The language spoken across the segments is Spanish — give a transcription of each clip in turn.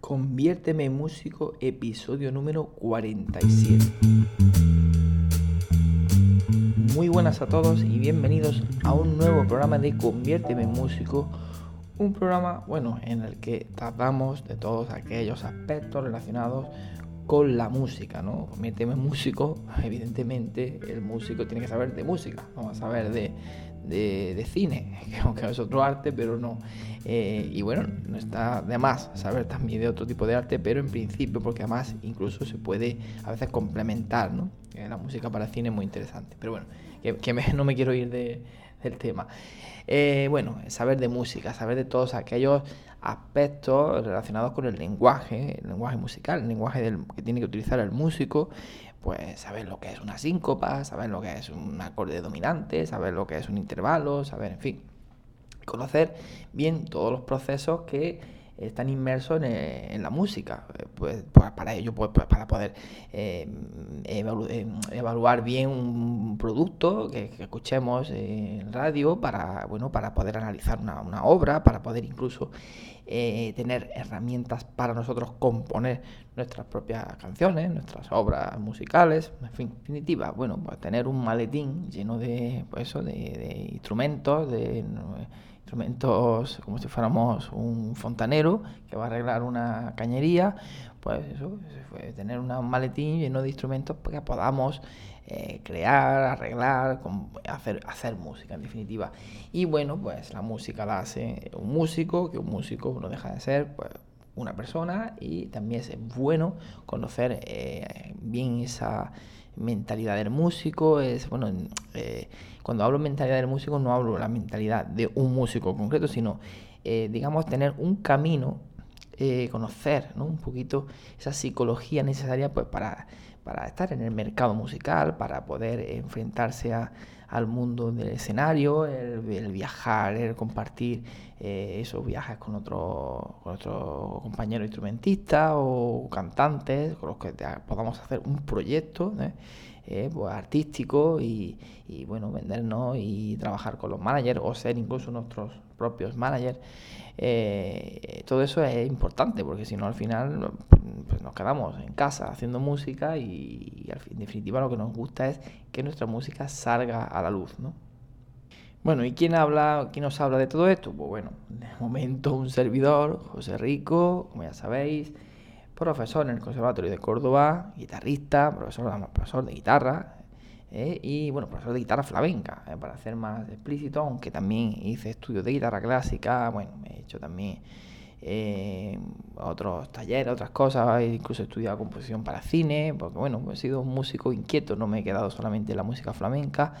Conviérteme en músico, episodio número 47. Muy buenas a todos y bienvenidos a un nuevo programa de Conviérteme en músico. Un programa, bueno, en el que tratamos de todos aquellos aspectos relacionados con la música, ¿no? Conviérteme en músico, evidentemente el músico tiene que saber de música, no va a saber de, de, cine, aunque es otro arte, pero no. Eh, y bueno, no está de más saber también de otro tipo de arte, pero en principio, porque además incluso se puede a veces complementar, ¿no? la música para cine es muy interesante. Pero bueno, que, no me quiero ir del tema. Eh, bueno, saber de música, saber de todos aquellos aspectos relacionados con el lenguaje, el lenguaje musical, el lenguaje del, que tiene que utilizar el músico, pues saber lo que es una síncopa, saber lo que es un acorde dominante, saber lo que es un intervalo, saber, en fin, conocer bien todos los procesos que están inmersos en, la música. Pues, pues, para ello, pues, pues para poder eh, eh, evaluar bien un producto que, escuchemos en radio, para, bueno, para poder analizar una, una obra, para poder incluso eh, tener herramientas para nosotros componer nuestras propias canciones, nuestras obras musicales, en fin, en definitiva, bueno, pues tener un maletín lleno de, pues eso, de, instrumentos, de instrumentos como si fuéramos un fontanero que va a arreglar una cañería, pues eso, tener un maletín lleno de instrumentos para que podamos eh, crear, arreglar, hacer, hacer música en definitiva. Y bueno, pues la música la hace un músico, que un músico no deja de ser pues, una persona y también es bueno conocer eh, bien esa mentalidad del músico. Es bueno, eh, cuando hablo mentalidad del músico no hablo la mentalidad de un músico concreto, sino digamos tener un camino, conocer un poquito esa psicología necesaria pues para para estar en el mercado musical, para poder enfrentarse al mundo del escenario, el, viajar, el compartir eh, esos viajes con otros otro compañeros instrumentistas o cantantes con los que podamos hacer un proyecto ¿eh? Eh, pues, artístico y, bueno, vendernos y trabajar con los managers o ser incluso nuestros propios managers. Todo eso es importante porque si no al final pues nos quedamos en casa haciendo música y, en definitiva lo que nos gusta es que nuestra música salga a la luz, ¿no? Bueno, ¿y quién habla, quién nos habla de todo esto? Pues bueno, de momento un servidor, José Rico, como ya sabéis, profesor en el Conservatorio de Córdoba, guitarrista, profesor, profesor de guitarra, ¿eh? y bueno, profesor de guitarra flamenca, ¿eh? para ser más explícito, aunque también hice estudios de guitarra clásica, bueno, he hecho también eh, otros talleres, otras cosas, incluso he estudiado composición para cine, porque bueno, he sido un músico inquieto, no me he quedado solamente en la música flamenca,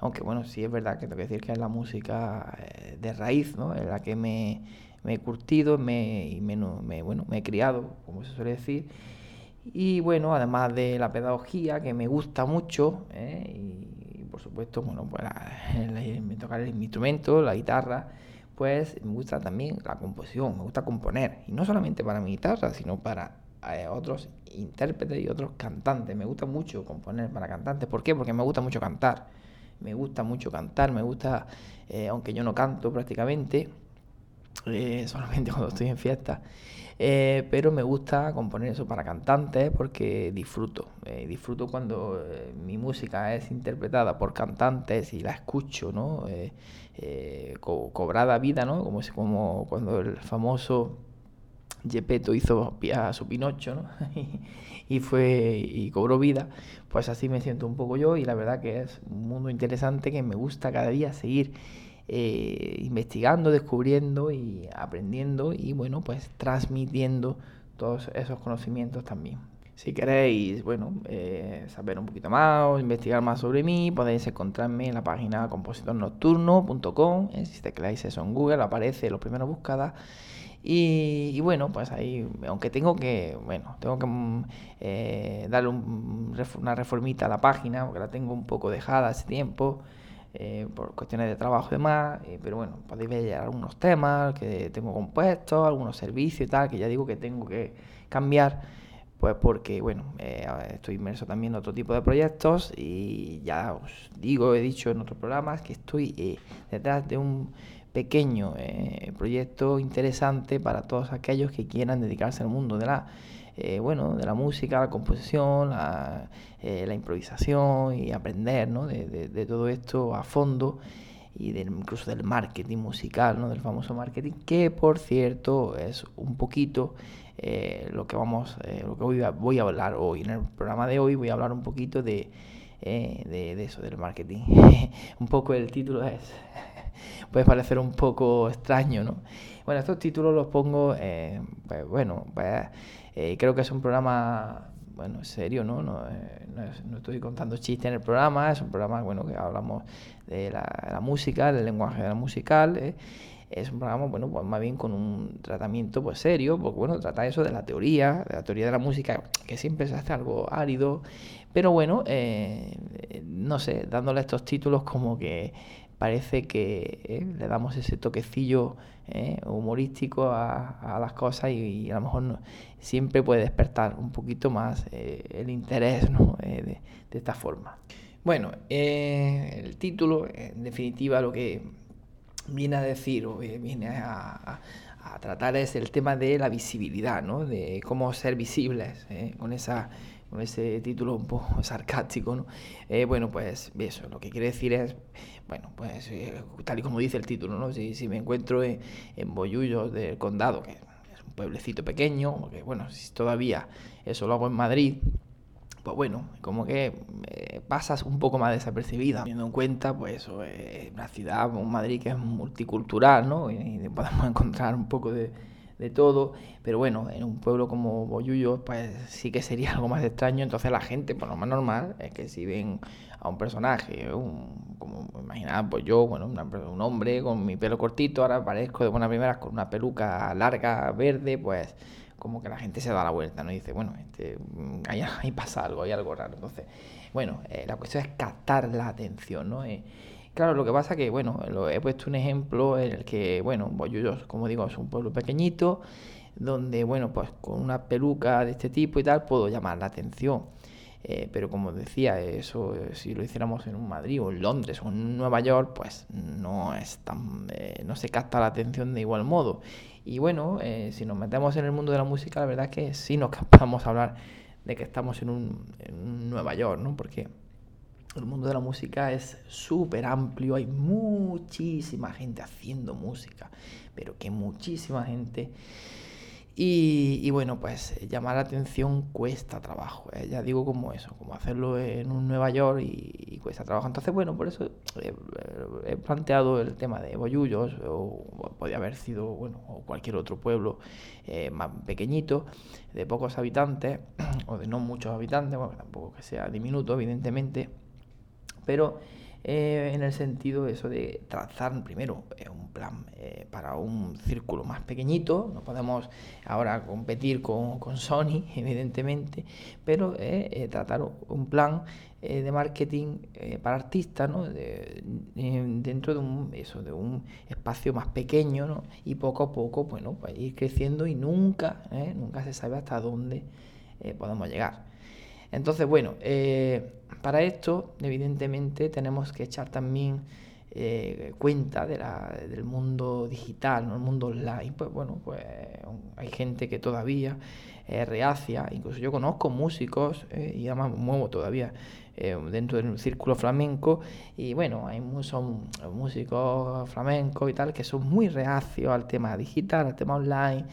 aunque bueno, sí es verdad que tengo que decir que es la música de raíz, ¿no? En la que me, he curtido me, y me, bueno, me he criado, como se suele decir, y bueno, además de la pedagogía, que me gusta mucho, ¿eh? y, por supuesto, bueno, pues tocar el instrumento, la guitarra, pues me gusta también la composición, me gusta componer. Y no solamente para mi guitarra, sino para eh, otros intérpretes y otros cantantes. Me gusta mucho componer para cantantes. ¿Por qué? Porque me gusta mucho cantar. Me gusta mucho cantar, me gusta, eh, aunque yo no canto prácticamente, solamente cuando estoy en fiesta. Eh, pero me gusta componer eso para cantantes porque disfruto. Eh, disfruto cuando eh, mi música es interpretada por cantantes y la escucho, ¿no? cobrada vida, ¿no? Como, como cuando el famoso Gepetto hizo a su Pinocho, ¿no? y fue y cobró vida, pues así me siento un poco yo y la verdad que es un mundo interesante que me gusta cada día seguir eh, investigando, descubriendo y aprendiendo y bueno, pues transmitiendo todos esos conocimientos también. Si queréis, bueno, eh, saber un poquito más o investigar más sobre mí, podéis encontrarme en la página compositornocturno.com. Eh, si tecleáis eso en Google, aparece lo primero buscada. Y, bueno, pues ahí, aunque tengo que, bueno, tengo que mm, eh, darle una reformita a la página, porque la tengo un poco dejada hace tiempo. Por cuestiones de trabajo y demás, pero bueno, podéis ver algunos temas que tengo compuestos, algunos servicios y tal, que ya digo que tengo que cambiar pues porque, bueno, eh, estoy inmerso también en otro tipo de proyectos y ya os digo, he dicho en otros programas que estoy eh, detrás de un pequeño eh, proyecto interesante para todos aquellos que quieran dedicarse al mundo de la, bueno, de la música, la composición, la, improvisación y aprender ¿no? de, todo esto a fondo y incluso del marketing musical, ¿no? del famoso marketing, que por cierto es un poquito eh, lo que vamos, eh, lo que voy a, voy a, hablar hoy. En el programa de hoy voy a hablar un poquito de, eh, de, eso, del marketing. un poco el título es, puede parecer un poco extraño, ¿no? Bueno, estos títulos los pongo, pues, bueno, pues, creo que es un programa bueno, serio, ¿no? No, no, estoy contando chistes en el programa, es un programa, bueno, que hablamos de la, la música, del lenguaje de la musical, ¿eh? es un programa, bueno, pues más bien con un tratamiento pues serio, porque bueno, trata eso de la teoría, de la teoría de la música, que siempre se hace algo árido, pero bueno, eh, no sé, dándole estos títulos como que parece que eh, le damos ese toquecillo eh, humorístico a, las cosas y, a lo mejor siempre puede despertar un poquito más el interés de, esta forma. Bueno, el título, en definitiva, lo que viene a decir o viene a, tratar es el tema de la visibilidad, ¿no? de cómo ser visibles, ¿eh? con, esa, con ese título un poco sarcástico. ¿no? Eh, bueno, pues eso, lo que quiere decir es, bueno, pues eh, tal y como dice el título, ¿no? si, me encuentro en, en del Condado, que es un pueblecito pequeño, porque bueno, si todavía eso lo hago en Madrid, pues bueno, como que eh, pasas un poco más desapercibida, teniendo en cuenta, pues eso, es una ciudad, un Madrid que es multicultural, ¿no? Y, podemos encontrar un poco de, de, todo, pero bueno, en un pueblo como Boyullo, pues sí que sería algo más extraño, entonces la gente, por lo más normal, es que si ven a un personaje, un, como imaginad, pues yo, bueno, un hombre con mi pelo cortito, ahora aparezco de buena primera con una peluca larga, verde, pues como que la gente se da la vuelta, ¿no? Y dice, bueno, este, mm, ahí, pasa algo, hay algo raro. Entonces, bueno, eh, la cuestión es captar la atención, ¿no? Eh, claro, lo que pasa que, bueno, lo, he puesto un ejemplo en el que, bueno, Bollullos, como digo, es un pueblo pequeñito, donde, bueno, pues con una peluca de este tipo y tal, puedo llamar la atención. Eh, pero como decía, eso si lo hiciéramos en un Madrid o en Londres o en Nueva York, pues no es tan, no se capta la atención de igual modo. Y bueno, eh, si nos metemos en el mundo de la música, la verdad es que sí nos capaz hablar de que estamos en un, en Nueva York, ¿no? Porque el mundo de la música es súper amplio, hay muchísima gente haciendo música, pero que muchísima gente y, bueno, pues eh, llamar la atención cuesta trabajo. ¿eh? Ya digo como eso, como hacerlo en un Nueva York y, cuesta trabajo. Entonces, bueno, por eso eh, he planteado el tema de Boyullos, o podría haber sido, bueno, o cualquier otro pueblo más pequeñito, de pocos habitantes, o de no muchos habitantes, bueno, tampoco que sea diminuto, evidentemente, pero eh, en el sentido de eso de trazar primero eh, un plan eh, para un círculo más pequeñito. No podemos ahora competir con, con Sony, evidentemente, pero tratar un plan de marketing para artistas ¿no? dentro de un, eso, de un espacio más pequeño ¿no? y poco a poco bueno, pues ir creciendo y nunca, nunca se sabe hasta dónde podemos llegar. Entonces, bueno, eh, para esto, evidentemente, tenemos que echar también eh, cuenta de la, del mundo digital, ¿no? el mundo online. Pues bueno, pues hay gente que todavía es reacia, incluso yo conozco músicos eh, y además muevo todavía dentro del círculo flamenco y bueno, hay son músicos flamencos y tal que son muy reacios al tema digital, al tema online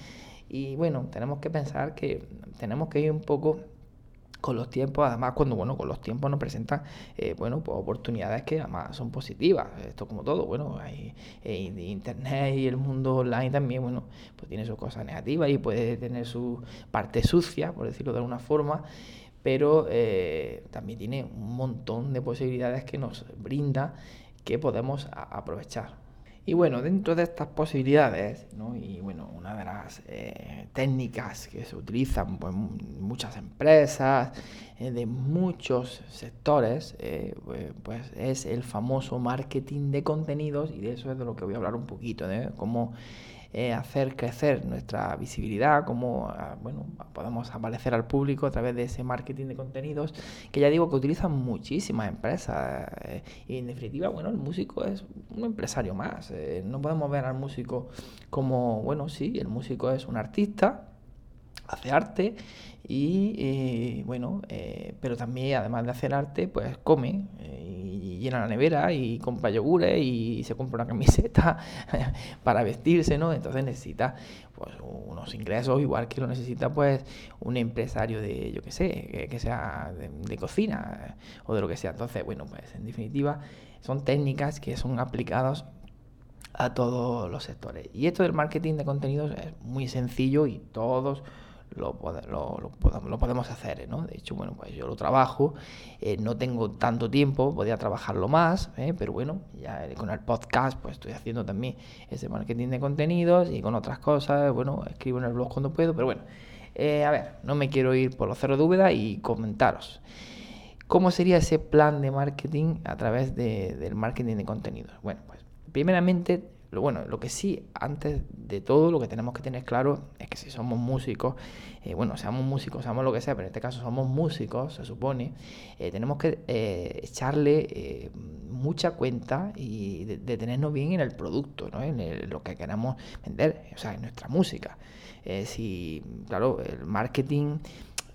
y bueno, tenemos que pensar que tenemos que ir un poco con los tiempos, además cuando bueno, con los tiempos nos presentan eh, bueno, pues oportunidades que además son positivas. Esto como todo, bueno, hay, eh, internet y el mundo online también, bueno, pues tiene sus cosas negativas y puede tener su parte sucia, por decirlo de alguna forma, pero eh, también tiene un montón de posibilidades que nos brinda que podemos aprovechar. Y bueno, dentro de estas posibilidades, ¿no? y bueno, una de las eh, técnicas que se utilizan pues, muchas empresas, eh, de muchos sectores, eh, pues, pues, es el famoso marketing de contenidos, y de eso es de lo que voy a hablar un poquito, de cómo eh, hacer crecer nuestra visibilidad, cómo ah, bueno, podemos aparecer al público a través de ese marketing de contenidos, que ya digo que utilizan muchísimas empresas. Eh, y en definitiva, bueno, el músico es un empresario más. Eh, no podemos ver al músico como, bueno, sí, el músico es un artista, hace arte y bueno, pero también además de hacer arte, pues come llena la nevera y compra yogures y se compra una camiseta para vestirse, ¿no? Entonces necesita pues unos ingresos igual que lo necesita pues un empresario de, yo qué sé, que, sea de, cocina o de lo que sea. Entonces, bueno, pues en definitiva son técnicas que son aplicadas a todos los sectores. Y esto del marketing de contenidos es muy sencillo y todos lo, lo, podemos hacer, ¿no? De hecho, bueno, pues yo lo trabajo, eh, no tengo tanto tiempo, podría trabajarlo más, ¿eh? pero bueno, ya con el podcast pues estoy haciendo también ese marketing de contenidos y con otras cosas, bueno, escribo en el blog cuando puedo, pero bueno, eh, a ver, no me quiero ir por los cero de y comentaros. ¿Cómo sería ese plan de marketing a través del marketing de contenidos? Bueno, pues primeramente lo bueno, lo que sí, antes de todo, lo que tenemos que tener claro es que si somos músicos, eh, bueno, seamos músicos, seamos lo que sea, pero en este caso somos músicos, se supone, eh, tenemos que eh, echarle mucha cuenta y de, tenernos bien en el producto, ¿no? en lo que queramos vender, o sea, en nuestra música. si, claro, el marketing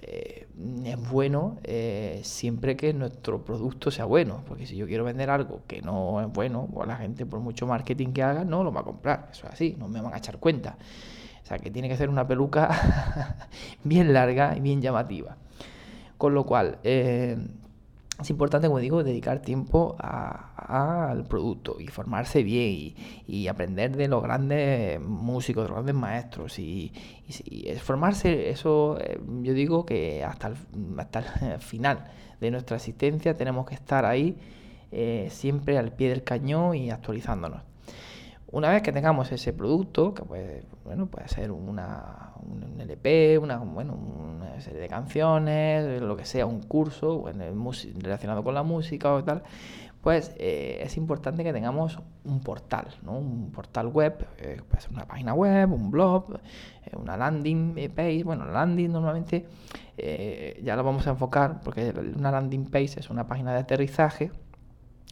eh, es bueno eh, siempre que nuestro producto sea bueno, porque si yo quiero vender algo que no es bueno, pues la gente por mucho marketing que haga no lo va a comprar, eso es así, no me van a echar cuenta. O sea que tiene que ser una peluca bien larga y bien llamativa. Con lo cual, eh, es importante, como digo, dedicar tiempo al producto y formarse bien y, aprender de los grandes músicos, de los grandes maestros. Y, formarse, eso eh, yo digo que hasta el, hasta el final de nuestra existencia tenemos que estar ahí eh, siempre al pie del cañón y actualizándonos. Una vez que tengamos ese producto, que puede, bueno, puede ser una, un LP, una, bueno, una serie de canciones, lo que sea, un curso bueno, relacionado con la música o tal, pues eh, es importante que tengamos un portal, ¿no? un portal web, eh, puede ser una página web, un blog, eh, una landing page. Bueno, landing normalmente ya lo vamos a enfocar porque una landing page es una página de aterrizaje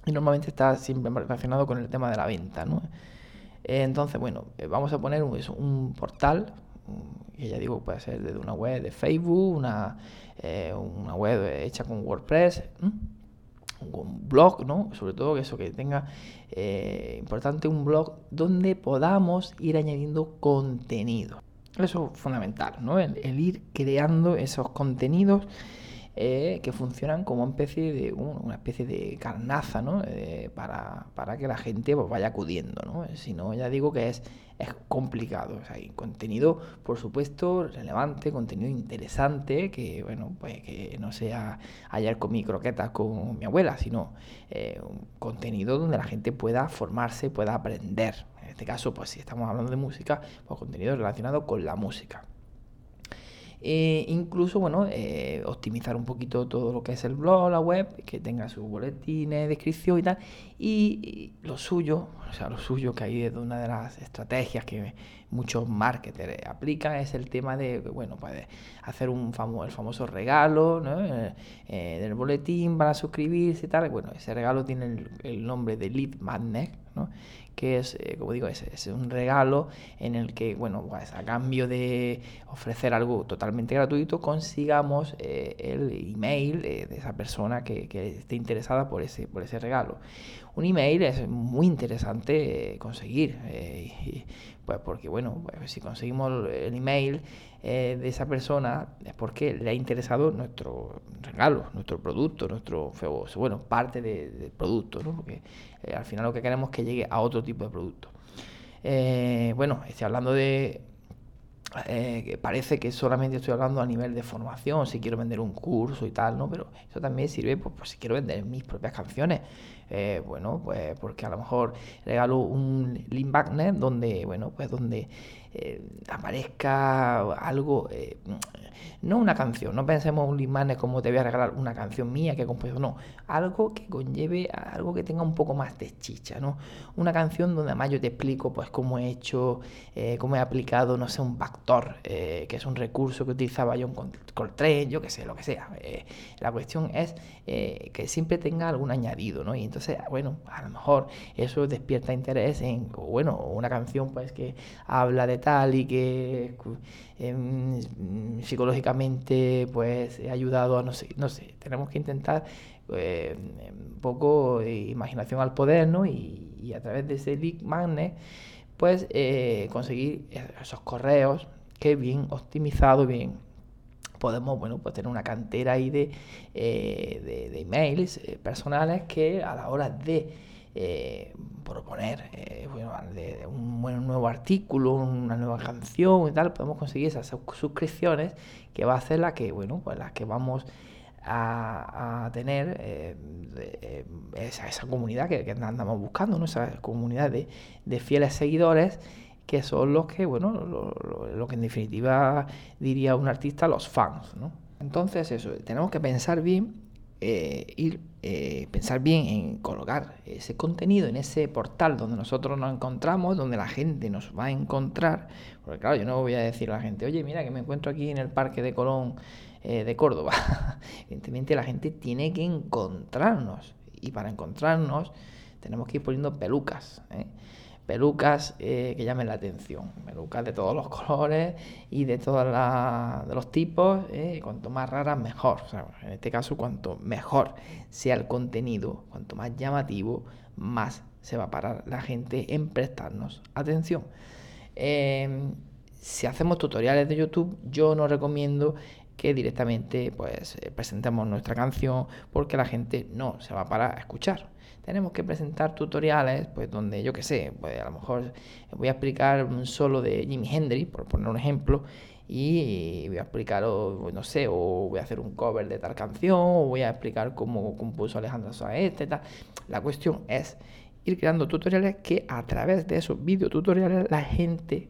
y normalmente está siempre relacionado con el tema de la venta. ¿no? Entonces, bueno, eh, vamos a poner un, portal, que ya digo, puede ser desde una web de Facebook, una, eh, una web hecha con WordPress, un blog, ¿no? Sobre todo eso, que tenga eh, importante un blog donde podamos ir añadiendo contenido. Eso es fundamental, ¿no? el ir creando esos contenidos eh, que funcionan como una especie de, una especie de carnaza ¿no? Eh, para, que la gente pues, vaya acudiendo. ¿no? Si no, ya digo que es, es complicado. O sea, hay contenido, por supuesto, relevante, contenido interesante, que bueno, pues que no sea ayer comí croquetas con mi abuela, sino eh, contenido donde la gente pueda formarse, pueda aprender. En este caso, pues si estamos hablando de música, pues contenido relacionado con la música. Eh, incluso, bueno, eh, optimizar un poquito todo lo que es el blog, la web, que tenga sus boletines, descripción y tal. Y, lo suyo, o sea, lo suyo que hay de una de las estrategias que muchos marketers aplican es el tema de, bueno, pues hacer un famo el famoso regalo, ¿no? Eh, del boletín para suscribirse y tal. Bueno, ese regalo tiene el, el nombre de Lead Magnet, ¿no? Que es, eh, como digo, es, es, un regalo en el que, bueno, pues a cambio de ofrecer algo totalmente gratuito, consigamos eh, el email eh, de esa persona que, que, esté interesada por ese, por ese regalo. Un email es muy interesante conseguir, Pues porque, bueno, pues si conseguimos el email eh, de esa persona es porque le ha interesado nuestro regalo, nuestro producto, nuestro, bueno, parte del producto, ¿no? Porque eh, al final lo que queremos es que llegue a otro tipo de producto. Eh, bueno, estoy hablando de eh, parece que solamente estoy hablando a nivel de formación, si quiero vender un curso y tal, ¿no? Pero eso también sirve pues, pues si quiero vender mis propias canciones. Eh, bueno, pues porque a lo mejor regalo un link magnet donde, bueno, pues donde eh, aparezca algo, eh, no una canción, no pensemos un limane como te voy a regalar una canción mía que he compuesto, no, algo que conlleve algo que tenga un poco más de chicha, ¿no? Una canción donde además yo te explico pues cómo he hecho, cómo he aplicado, no sé, un backdoor, que es un recurso que utilizaba yo en Coltrane, yo qué sé, lo que sea. la cuestión es que siempre tenga algún añadido, ¿no? Y entonces, bueno, a lo mejor eso despierta interés en, bueno, una canción pues que habla de tal y que em, psicológicamente pues he ayudado a no sé, no sé, tenemos que intentar eh, un poco imaginación al poder, ¿no? Y, a través de ese lead magnet pues eh, conseguir esos correos que bien optimizado, bien podemos bueno, pues tener una cantera ahí de, eh, de, emails personales que a la hora de eh, proponer eh, de, un buen nuevo artículo, una nueva canción y tal, podemos conseguir esas suscripciones que va a ser la que, bueno, pues las que vamos a, tener eh, eh, esa, esa, comunidad que, andamos buscando, ¿no? esa comunidad de, de, fieles seguidores que son los que, bueno, lo, que en definitiva diría un artista, los fans, ¿no? Entonces eso, tenemos que pensar bien eh, ir, eh, pensar bien en colocar ese contenido en ese portal donde nosotros nos encontramos, donde la gente nos va a encontrar. Porque claro, yo no voy a decir a la gente, oye, mira que me encuentro aquí en el Parque de Colón eh, de Córdoba. Evidentemente la gente tiene que encontrarnos. Y para encontrarnos tenemos que ir poniendo pelucas pelucas eh, que llamen la atención. Pelucas de todos los colores y de todos los tipos. Eh, cuanto más raras, mejor. en este caso, cuanto mejor sea el contenido, cuanto más llamativo, más se va a parar la gente en prestarnos atención. Em, si hacemos tutoriales de YouTube, yo no recomiendo que directamente pues eh, presentemos nuestra canción porque la gente no se va a parar a escuchar tenemos que presentar tutoriales, pues donde yo qué sé, pues a lo mejor voy a explicar un solo de Jimi Hendrix, por poner un ejemplo, y voy a explicar, o, no sé, o voy a hacer un cover de tal canción, o voy a explicar cómo compuso Alejandro Saez, tal. La cuestión es ir creando tutoriales que a través de esos videotutoriales la gente,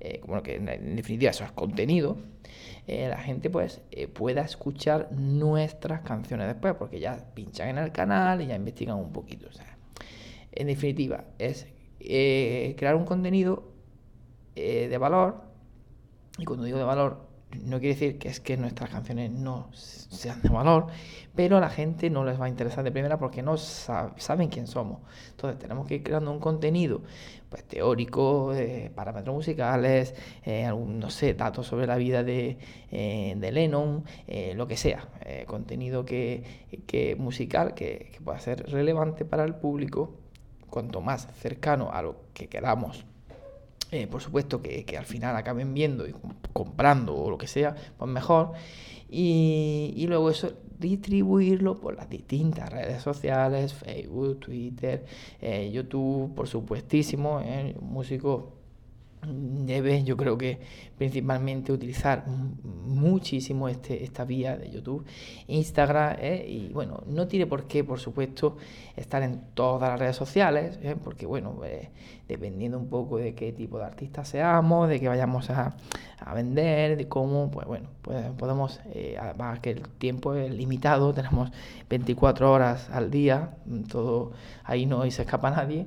¿eh? Eh, que en definitiva eso es contenido, eh, la gente pues eh, pueda escuchar nuestras canciones después, porque ya pinchan en el canal y ya investigan un poquito. O sea, en definitiva, es crear un contenido de valor, y cuando digo de valor, no quiere decir que es que nuestras canciones no sean de valor, pero a la gente no les va a interesar de primera porque no saben quién somos. Entonces tenemos que ir creando un contenido pues, teórico, parámetros musicales, eh, no sé, datos sobre la vida de, eh, Lennon, eh, lo que sea, contenido que, musical que, pueda ser relevante para el público, cuanto más cercano a lo que queramos por supuesto que, que, al final acaben viendo y comprando o lo que sea, pues mejor. Y, y luego eso distribuirlo por las distintas redes sociales, Facebook, Twitter, eh, YouTube, por supuestísimo, eh, músico debe, yo creo que principalmente utilizar muchísimo este, esta vía de YouTube, Instagram, ¿eh? y bueno, no tiene por qué, por supuesto, estar en todas las redes sociales, ¿eh? porque bueno, eh, dependiendo un poco de qué tipo de artista seamos, de qué vayamos a, a vender, de cómo, pues bueno, pues podemos, además que el tiempo es limitado, tenemos 24 horas al día, todo ahí no se escapa nadie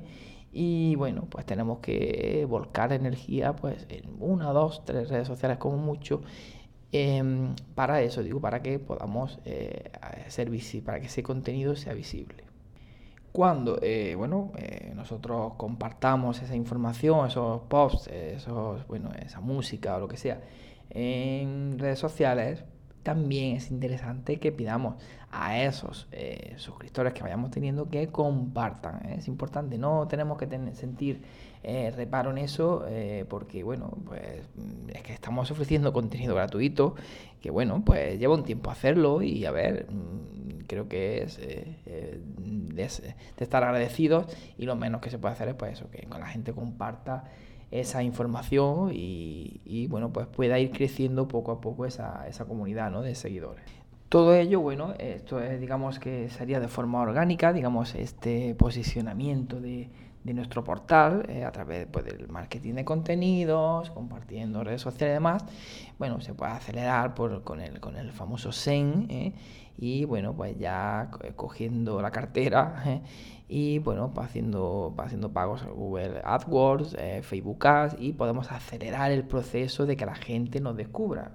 y bueno, pues tenemos que volcar energía pues en una, dos, tres redes sociales como mucho. Em, para eso, digo, para que podamos eh, ser para que ese contenido sea visible. Cuando, eh, bueno, eh, nosotros compartamos esa información, esos posts, esos, bueno, esa música o lo que sea en redes sociales, también es interesante que pidamos a esos eh, suscriptores que vayamos teniendo que compartan. ¿eh? Es importante, no tenemos que sentir eh, reparo en eso eh, porque, bueno, pues es que estamos ofreciendo contenido gratuito que, bueno, pues lleva un tiempo hacerlo y a ver, mm, creo que es de, estar agradecidos y lo menos que se puede hacer es pues eso, que con la gente comparta esa información y, bueno, pues pueda ir creciendo poco a poco esa, esa comunidad ¿no? de seguidores. Todo ello, bueno, esto es, digamos que sería de forma orgánica, digamos, este posicionamiento de, nuestro portal eh, a través pues, del marketing de contenidos, compartiendo redes sociales y demás. Bueno, se puede acelerar por, con, el, con el famoso SEN ¿eh? Y bueno, pues ya cogiendo la cartera ¿eh? y bueno, va haciendo, haciendo pagos a Google AdWords, Facebook Ads y podemos acelerar el proceso de que la gente nos descubra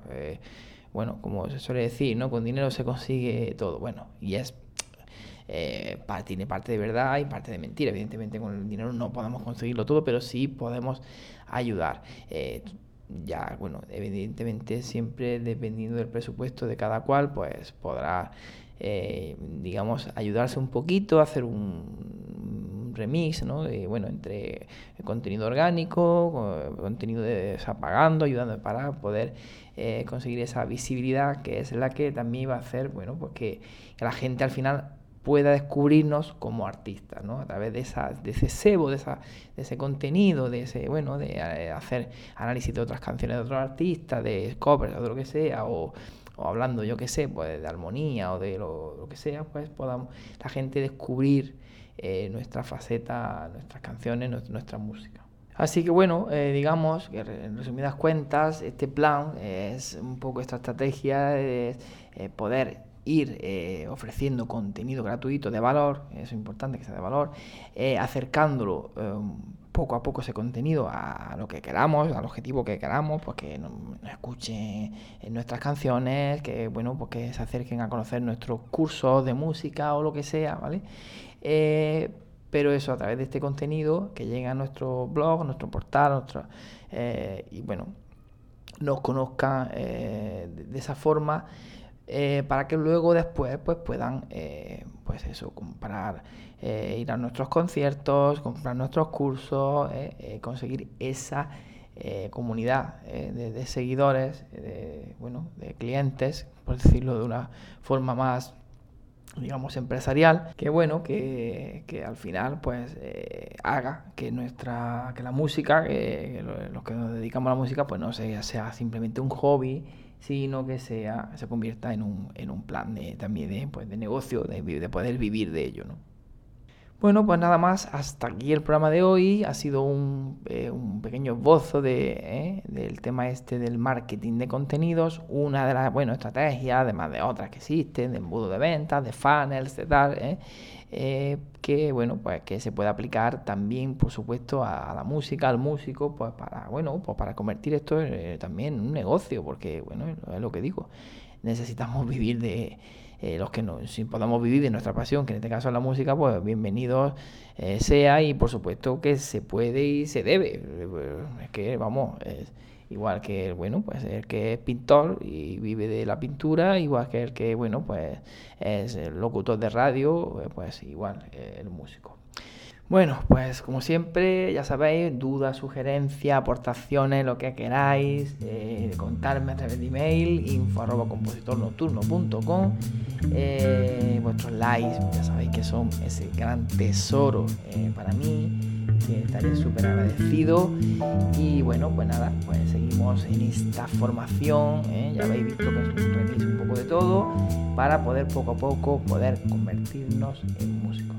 bueno, como se suele decir, ¿no? Con dinero se consigue todo. Bueno, y es eh, tiene parte de verdad y parte de mentira. Evidentemente con el dinero no podemos conseguirlo todo, pero sí podemos ayudar. Ya, bueno, evidentemente siempre dependiendo del presupuesto de cada cual, pues podrá, eh, digamos, ayudarse un poquito, hacer un remix, ¿no? bueno, entre contenido orgánico, contenido de, ayudando para poder eh, conseguir esa visibilidad que es la que también va a hacer, bueno, pues que, la gente al final pueda descubrirnos como artistas, ¿no? A través de, esa, de ese cebo, de, esa, de ese contenido, de ese, bueno, de eh, hacer análisis de otras canciones de otros artistas, de covers de lo que sea, o, hablando, yo qué sé, pues de armonía o de lo, que sea, pues podamos la gente descubrir eh, nuestra faceta, nuestras canciones, nuestra música. Así que bueno, eh, digamos que en resumidas cuentas, este plan es un poco esta estrategia de eh, poder ir eh, ofreciendo contenido gratuito de valor, es importante que sea de valor, acercándolo poco a poco ese contenido a lo que queramos, al objetivo que queramos, pues que nos, escuchen nuestras canciones, que bueno, pues que se acerquen a conocer nuestros cursos de música o lo que sea, ¿vale? pero eso a través de este contenido que llega a nuestro blog, a nuestro portal, nuestro, eh, y bueno, nos conozcan eh, de, esa forma eh, para que luego después pues puedan pues eso comprar ir a nuestros conciertos comprar nuestros cursos conseguir esa comunidad de, seguidores de, bueno de clientes por decirlo de una forma más digamos, empresarial, que bueno, que, que al final pues eh, haga que nuestra, que la música, que, los que nos dedicamos a la música, pues no sea, sea simplemente un hobby, sino que sea, se convierta en un, en un plan de, también de, pues, de negocio, de, de poder vivir de ello, ¿no? Bueno, pues nada más, hasta aquí el programa de hoy. Ha sido un, eh, pequeño esbozo de, eh, del tema este del marketing de contenidos, una de las bueno, estrategias, además de otras que existen, de embudo de ventas, de funnels, de tal, eh, que bueno, pues que se puede aplicar también, por supuesto, a, la música, al músico, pues para, bueno, pues para convertir esto también en un negocio, porque bueno, es lo que digo, necesitamos vivir de eh, los que no, si podamos vivir de nuestra pasión, que en este caso es la música, pues bienvenidos eh, sea y por supuesto que se puede y se debe. Es que, vamos, es igual que, bueno, pues el que es pintor y vive de la pintura, igual que el que, bueno, pues es locutor de radio, pues igual el músico. Bueno, pues como siempre, ya sabéis, dudas, sugerencias, aportaciones, lo que queráis, eh, contarme a través de email, info arroba compositornocturno.com. Eh, vuestros likes, ya sabéis que son ese gran tesoro eh, para mí, que estaré súper agradecido. Y bueno, pues nada, pues seguimos en esta formación, ya habéis visto que es un poco de todo, para poder poco a poco poder convertirnos en músicos.